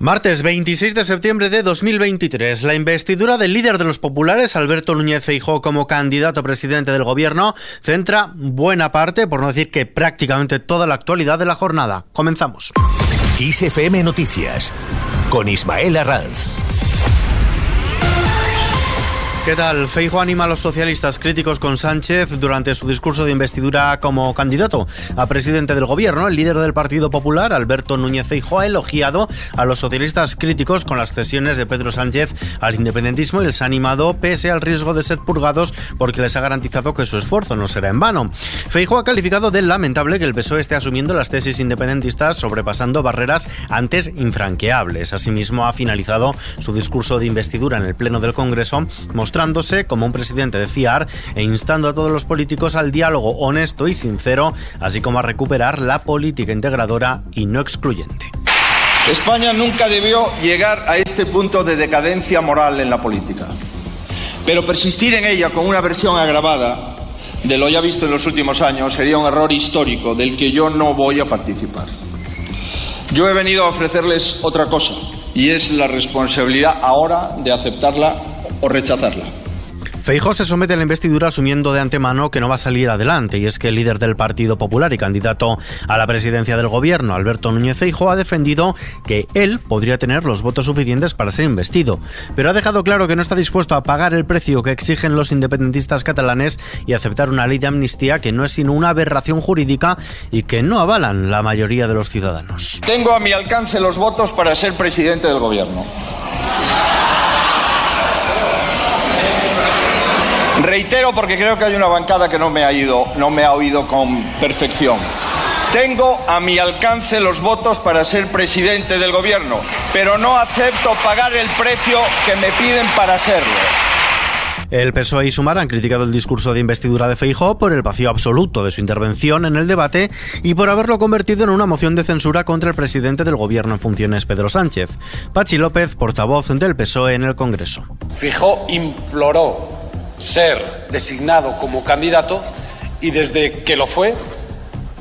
Martes 26 de septiembre de 2023, la investidura del líder de los populares, Alberto Núñez Feijóo, como candidato a presidente del gobierno, centra buena parte, por no decir que prácticamente toda la actualidad de la jornada. Comenzamos. ISFM Noticias, con Ismael Arranz. ¿Qué tal? Feijo anima a los socialistas críticos con Sánchez durante su discurso de investidura como candidato a presidente del gobierno. El líder del Partido Popular, Alberto Núñez Feijo, ha elogiado a los socialistas críticos con las cesiones de Pedro Sánchez al independentismo y les ha animado pese al riesgo de ser purgados porque les ha garantizado que su esfuerzo no será en vano. Feijo ha calificado de lamentable que el PSOE esté asumiendo las tesis independentistas sobrepasando barreras antes infranqueables. Asimismo, ha finalizado su discurso de investidura en el Pleno del Congreso mostrando mostrándose como un presidente de fiar e instando a todos los políticos al diálogo honesto y sincero, así como a recuperar la política integradora y no excluyente. España nunca debió llegar a este punto de decadencia moral en la política. Pero persistir en ella con una versión agravada de lo ya visto en los últimos años sería un error histórico del que yo no voy a participar. Yo he venido a ofrecerles otra cosa y es la responsabilidad ahora de aceptarla o rechazarla. Feijó se somete a la investidura asumiendo de antemano que no va a salir adelante y es que el líder del Partido Popular y candidato a la presidencia del gobierno, Alberto Núñez Feijó, ha defendido que él podría tener los votos suficientes para ser investido, pero ha dejado claro que no está dispuesto a pagar el precio que exigen los independentistas catalanes y aceptar una ley de amnistía que no es sino una aberración jurídica y que no avalan la mayoría de los ciudadanos. Tengo a mi alcance los votos para ser presidente del gobierno. Reitero porque creo que hay una bancada que no me ha ido, no me ha oído con perfección. Tengo a mi alcance los votos para ser presidente del gobierno, pero no acepto pagar el precio que me piden para serlo. El PSOE y Sumar han criticado el discurso de investidura de Feijó por el vacío absoluto de su intervención en el debate y por haberlo convertido en una moción de censura contra el presidente del gobierno en funciones, Pedro Sánchez. Pachi López, portavoz del PSOE en el Congreso. Feijó imploró ser designado como candidato y desde que lo fue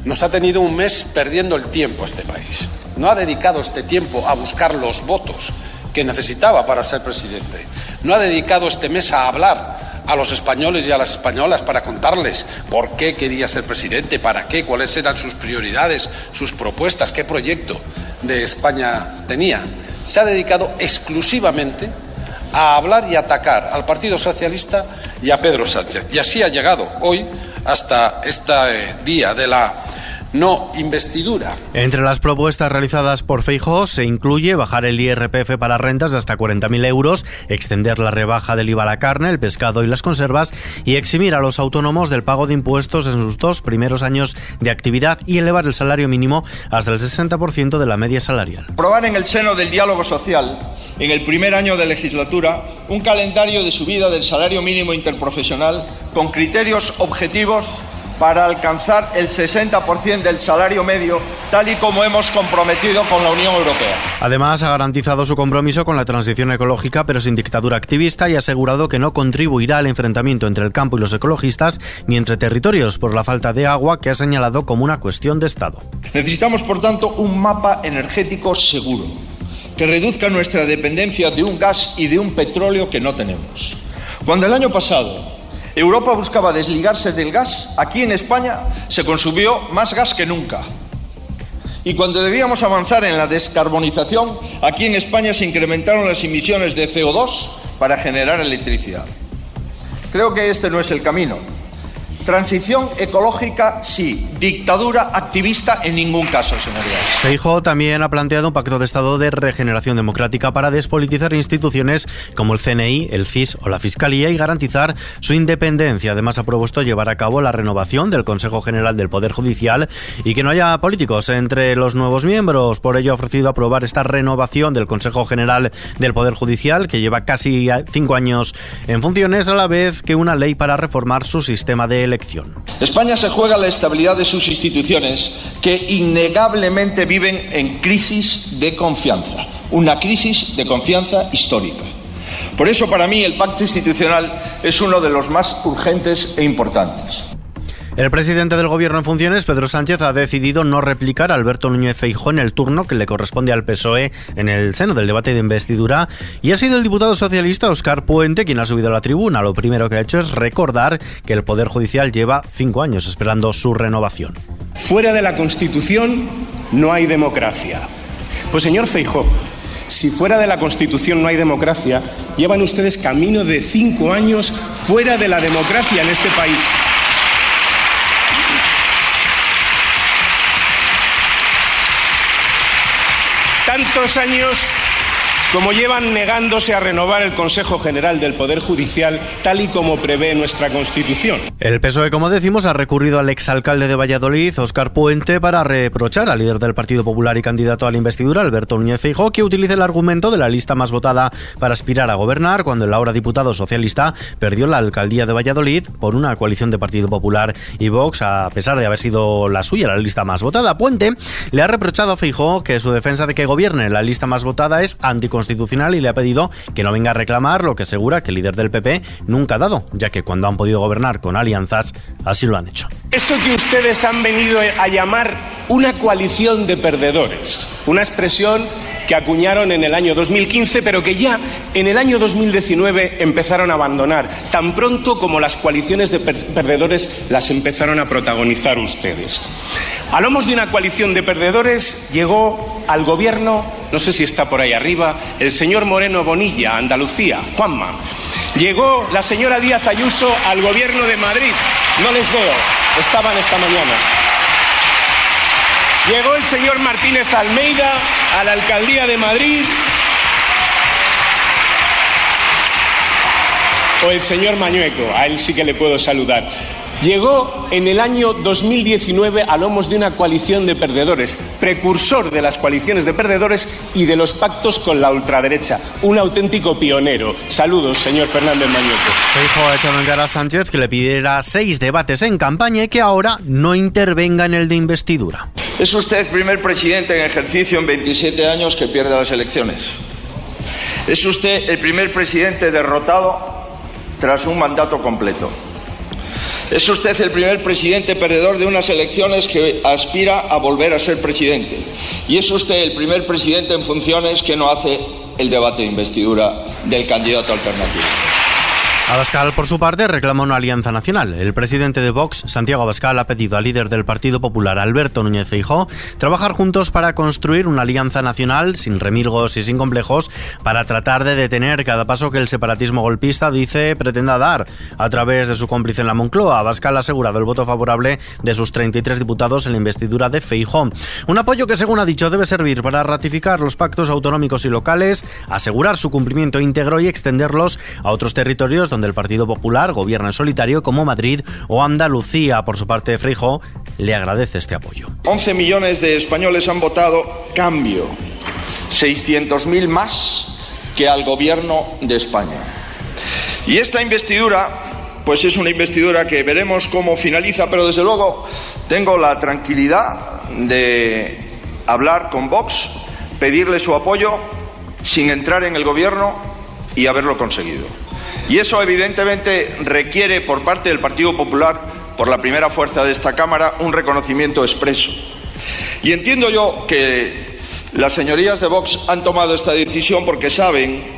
nos ha tenido un mes perdiendo el tiempo este país. No ha dedicado este tiempo a buscar los votos que necesitaba para ser presidente. No ha dedicado este mes a hablar a los españoles y a las españolas para contarles por qué quería ser presidente, para qué, cuáles eran sus prioridades, sus propuestas, qué proyecto de España tenía. Se ha dedicado exclusivamente a hablar y atacar al Partido Socialista y a Pedro Sánchez. Y así ha llegado hoy hasta este eh, día de la no investidura. Entre las propuestas realizadas por Feijóo se incluye bajar el IRPF para rentas de hasta 40.000 euros, extender la rebaja del IVA a la carne, el pescado y las conservas y eximir a los autónomos del pago de impuestos en sus dos primeros años de actividad y elevar el salario mínimo hasta el 60% de la media salarial. Probar en el seno del diálogo social, en el primer año de legislatura, un calendario de subida del salario mínimo interprofesional con criterios objetivos para alcanzar el 60% del salario medio, tal y como hemos comprometido con la Unión Europea. Además, ha garantizado su compromiso con la transición ecológica, pero sin dictadura activista, y ha asegurado que no contribuirá al enfrentamiento entre el campo y los ecologistas, ni entre territorios, por la falta de agua que ha señalado como una cuestión de Estado. Necesitamos, por tanto, un mapa energético seguro, que reduzca nuestra dependencia de un gas y de un petróleo que no tenemos. Cuando el año pasado Europa buscaba desligarse del gas, aquí en España se consumió más gas que nunca. Y cuando debíamos avanzar en la descarbonización, aquí en España se incrementaron las emisiones de CO2 para generar electricidad. Creo que este no es el camino. Transición ecológica, sí. Dictadura activista, en ningún caso, señorías. Feijóo también ha planteado un pacto de Estado de regeneración democrática para despolitizar instituciones como el CNI, el CIS o la Fiscalía y garantizar su independencia. Además, ha propuesto llevar a cabo la renovación del Consejo General del Poder Judicial y que no haya políticos entre los nuevos miembros. Por ello, ha ofrecido aprobar esta renovación del Consejo General del Poder Judicial, que lleva casi cinco años en funciones, a la vez que una ley para reformar su sistema de elección España se juega la estabilidad de sus instituciones que innegablemente viven en crisis de confianza, una crisis de confianza histórica. Por eso, para mí, el pacto institucional es uno de los más urgentes e importantes. El presidente del gobierno en funciones, Pedro Sánchez, ha decidido no replicar a Alberto Núñez Feijóo en el turno que le corresponde al PSOE en el seno del debate de investidura y ha sido el diputado socialista Oscar Puente quien ha subido a la tribuna. Lo primero que ha hecho es recordar que el Poder Judicial lleva cinco años esperando su renovación. Fuera de la Constitución no hay democracia. Pues señor Feijóo, si fuera de la Constitución no hay democracia, llevan ustedes camino de cinco años fuera de la democracia en este país. Tantos años como llevan negándose a renovar el Consejo General del Poder Judicial tal y como prevé nuestra Constitución. El PSOE, como decimos, ha recurrido al exalcalde de Valladolid, Óscar Puente, para reprochar al líder del Partido Popular y candidato a la investidura, Alberto Núñez Feijóo, que utilice el argumento de la lista más votada para aspirar a gobernar cuando el ahora diputado socialista perdió la alcaldía de Valladolid por una coalición de Partido Popular y Vox, a pesar de haber sido la suya la lista más votada. Puente le ha reprochado a Feijóo que su defensa de que gobierne la lista más votada es anticonstitucional Constitucional y le ha pedido que no venga a reclamar lo que asegura que el líder del PP nunca ha dado, ya que cuando han podido gobernar con alianzas, así lo han hecho. Eso que ustedes han venido a llamar una coalición de perdedores, una expresión que acuñaron en el año 2015, pero que ya en el año 2019 empezaron a abandonar, tan pronto como las coaliciones de perdedores las empezaron a protagonizar ustedes. A lomos de una coalición de perdedores llegó al gobierno, no sé si está por ahí arriba, el señor Moreno Bonilla, Andalucía, Juanma. Llegó la señora Díaz Ayuso al gobierno de Madrid. No les veo, estaban esta mañana. Llegó el señor Martínez Almeida a la alcaldía de Madrid. O el señor Mañueco, a él sí que le puedo saludar. Llegó en el año 2019 a lomos de una coalición de perdedores, precursor de las coaliciones de perdedores y de los pactos con la ultraderecha. Un auténtico pionero. Saludos, señor Fernández Mañueco. Dijo cara a Sánchez que le pidiera seis debates en campaña y que ahora no intervenga en el de investidura. Es usted el primer presidente en ejercicio en 27 años que pierde las elecciones. Es usted el primer presidente derrotado tras un mandato completo. Es usted el primer presidente perdedor de unas elecciones que aspira a volver a ser presidente. Y es usted el primer presidente en funciones que no hace el debate de investidura del candidato alternativo. Abascal, por su parte, reclama una alianza nacional. El presidente de Vox, Santiago Abascal, ha pedido al líder del Partido Popular, Alberto Núñez Feijóo, trabajar juntos para construir una alianza nacional sin remilgos y sin complejos para tratar de detener cada paso que el separatismo golpista dice pretenda dar a través de su cómplice en la Moncloa. Abascal ha asegurado el voto favorable de sus 33 diputados en la investidura de Feijóo. Un apoyo que, según ha dicho, debe servir para ratificar los pactos autonómicos y locales, asegurar su cumplimiento íntegro y extenderlos a otros territorios donde el Partido Popular gobierna en solitario como Madrid o Andalucía. Por su parte, Freijo le agradece este apoyo. 11 millones de españoles han votado cambio, 600.000 más que al gobierno de España. Y esta investidura, pues es una investidura que veremos cómo finaliza, pero desde luego tengo la tranquilidad de hablar con Vox, pedirle su apoyo sin entrar en el gobierno y haberlo conseguido. Y eso, evidentemente, requiere por parte del Partido Popular, por la primera fuerza de esta Cámara, un reconocimiento expreso. Y entiendo yo que las señorías de Vox han tomado esta decisión porque saben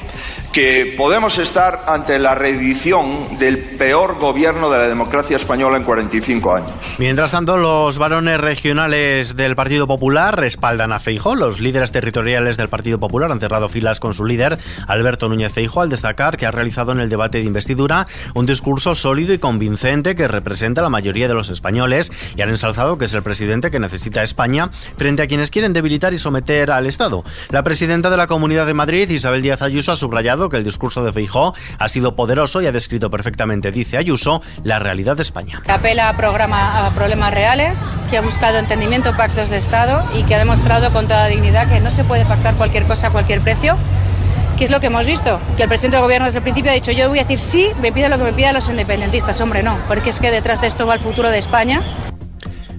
que podemos estar ante la reedición del peor gobierno de la democracia española en 45 años. Mientras tanto, los varones regionales del Partido Popular respaldan a Feijóo. Los líderes territoriales del Partido Popular han cerrado filas con su líder, Alberto Núñez Feijóo, al destacar que ha realizado en el debate de investidura un discurso sólido y convincente que representa a la mayoría de los españoles y han ensalzado que es el presidente que necesita España frente a quienes quieren debilitar y someter al Estado. La presidenta de la Comunidad de Madrid, Isabel Díaz Ayuso, ha subrayado que el discurso de Feijó ha sido poderoso y ha descrito perfectamente, dice Ayuso, la realidad de España. Apela a, problemas reales, que ha buscado entendimiento, pactos de Estado y que ha demostrado con toda dignidad que no se puede pactar cualquier cosa a cualquier precio. ¿Qué es lo que hemos visto? Que el presidente del gobierno desde el principio ha dicho yo voy a decir sí, me pide lo que me pidan los independentistas. Hombre, no, porque es que detrás de esto va el futuro de España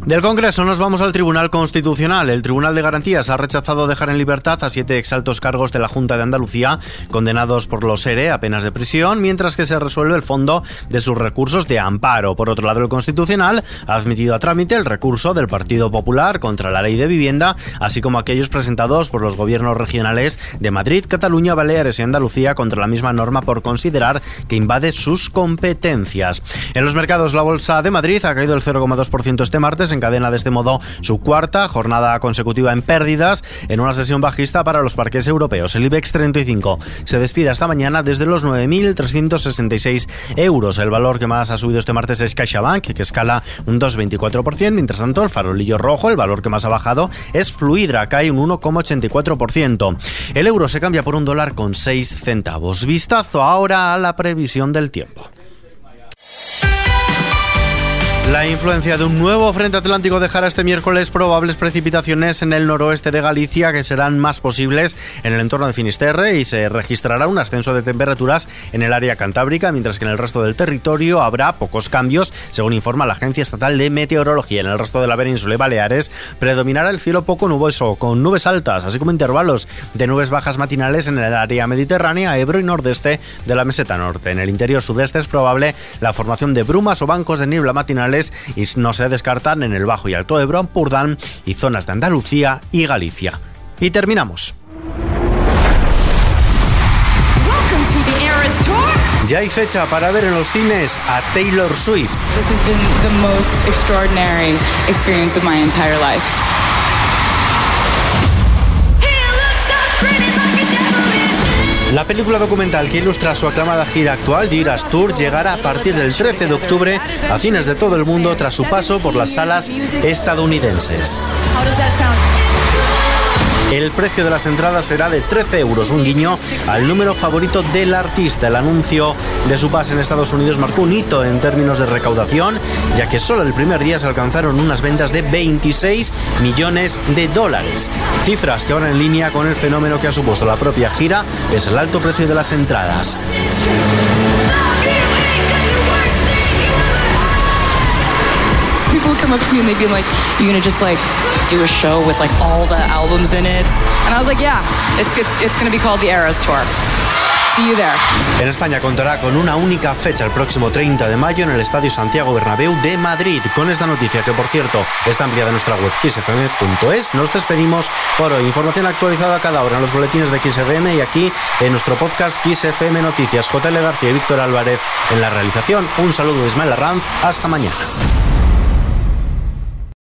Del Congreso nos vamos al Tribunal Constitucional. El Tribunal de Garantías ha rechazado dejar en libertad a siete exaltos cargos de la Junta de Andalucía condenados por los ERE a penas de prisión, mientras que se resuelve el fondo de sus recursos de amparo. Por otro lado, el Constitucional ha admitido a trámite el recurso del Partido Popular contra la ley de vivienda, así como aquellos presentados por los gobiernos regionales de Madrid, Cataluña, Baleares y Andalucía contra la misma norma por considerar que invade sus competencias. En los mercados, la Bolsa de Madrid ha caído el 0,2% este martes encadena de este modo su cuarta jornada consecutiva en pérdidas en una sesión bajista para los parques europeos. El IBEX 35 se despide esta mañana desde los 9.366 euros. El valor que más ha subido este martes es CaixaBank, que escala un 2,24%. Mientras tanto, el farolillo rojo, el valor que más ha bajado, es Fluidra, cae un 1,84%. El euro se cambia por un dólar con 6 centavos. Vistazo ahora a la previsión del tiempo. La influencia de un nuevo frente atlántico dejará este miércoles probables precipitaciones en el noroeste de Galicia que serán más posibles en el entorno de Finisterre y se registrará un ascenso de temperaturas en el área cantábrica, mientras que en el resto del territorio habrá pocos cambios, según informa la Agencia Estatal de Meteorología. En el resto de la península y Baleares predominará el cielo poco nuboso, con nubes altas, así como intervalos de nubes bajas matinales en el área mediterránea, Ebro y nordeste de la meseta norte. En el interior sudeste es probable la formación de brumas o bancos de niebla matinales y no se descartan en el Bajo y Alto Ebro, Purdán y zonas de Andalucía y Galicia. Y terminamos. Ya hay fecha para ver en los cines a Taylor Swift. This has been the most extraordinary experience of my entire life. Película documental que ilustra su aclamada gira actual, Giras Tour, llegará a partir del 13 de octubre a cines de todo el mundo tras su paso por las salas estadounidenses. El precio de las entradas será de 13 euros, un guiño al número favorito del artista. El anuncio de su pase en Estados Unidos marcó un hito en términos de recaudación, ya que solo el primer día se alcanzaron unas ventas de 26 millones de dólares. Cifras que van en línea con el fenómeno que ha supuesto la propia gira, es el alto precio de las entradas. Up to me and they'd be like, "You gonna just like do a show with like all the albums in it?" And I was like, "Yeah, it's gonna be called the Eras Tour." En España contará con una única fecha el próximo 30 de mayo en el Estadio Santiago Bernabéu de Madrid. Con esta noticia, que por cierto está ampliada en nuestra web xfm.es, nos despedimos por hoy. Información actualizada cada hora en los boletines de XFM y aquí en nuestro podcast XFM Noticias. JL García y Víctor Álvarez en la realización. Un saludo de Ismael Arranz. Hasta mañana.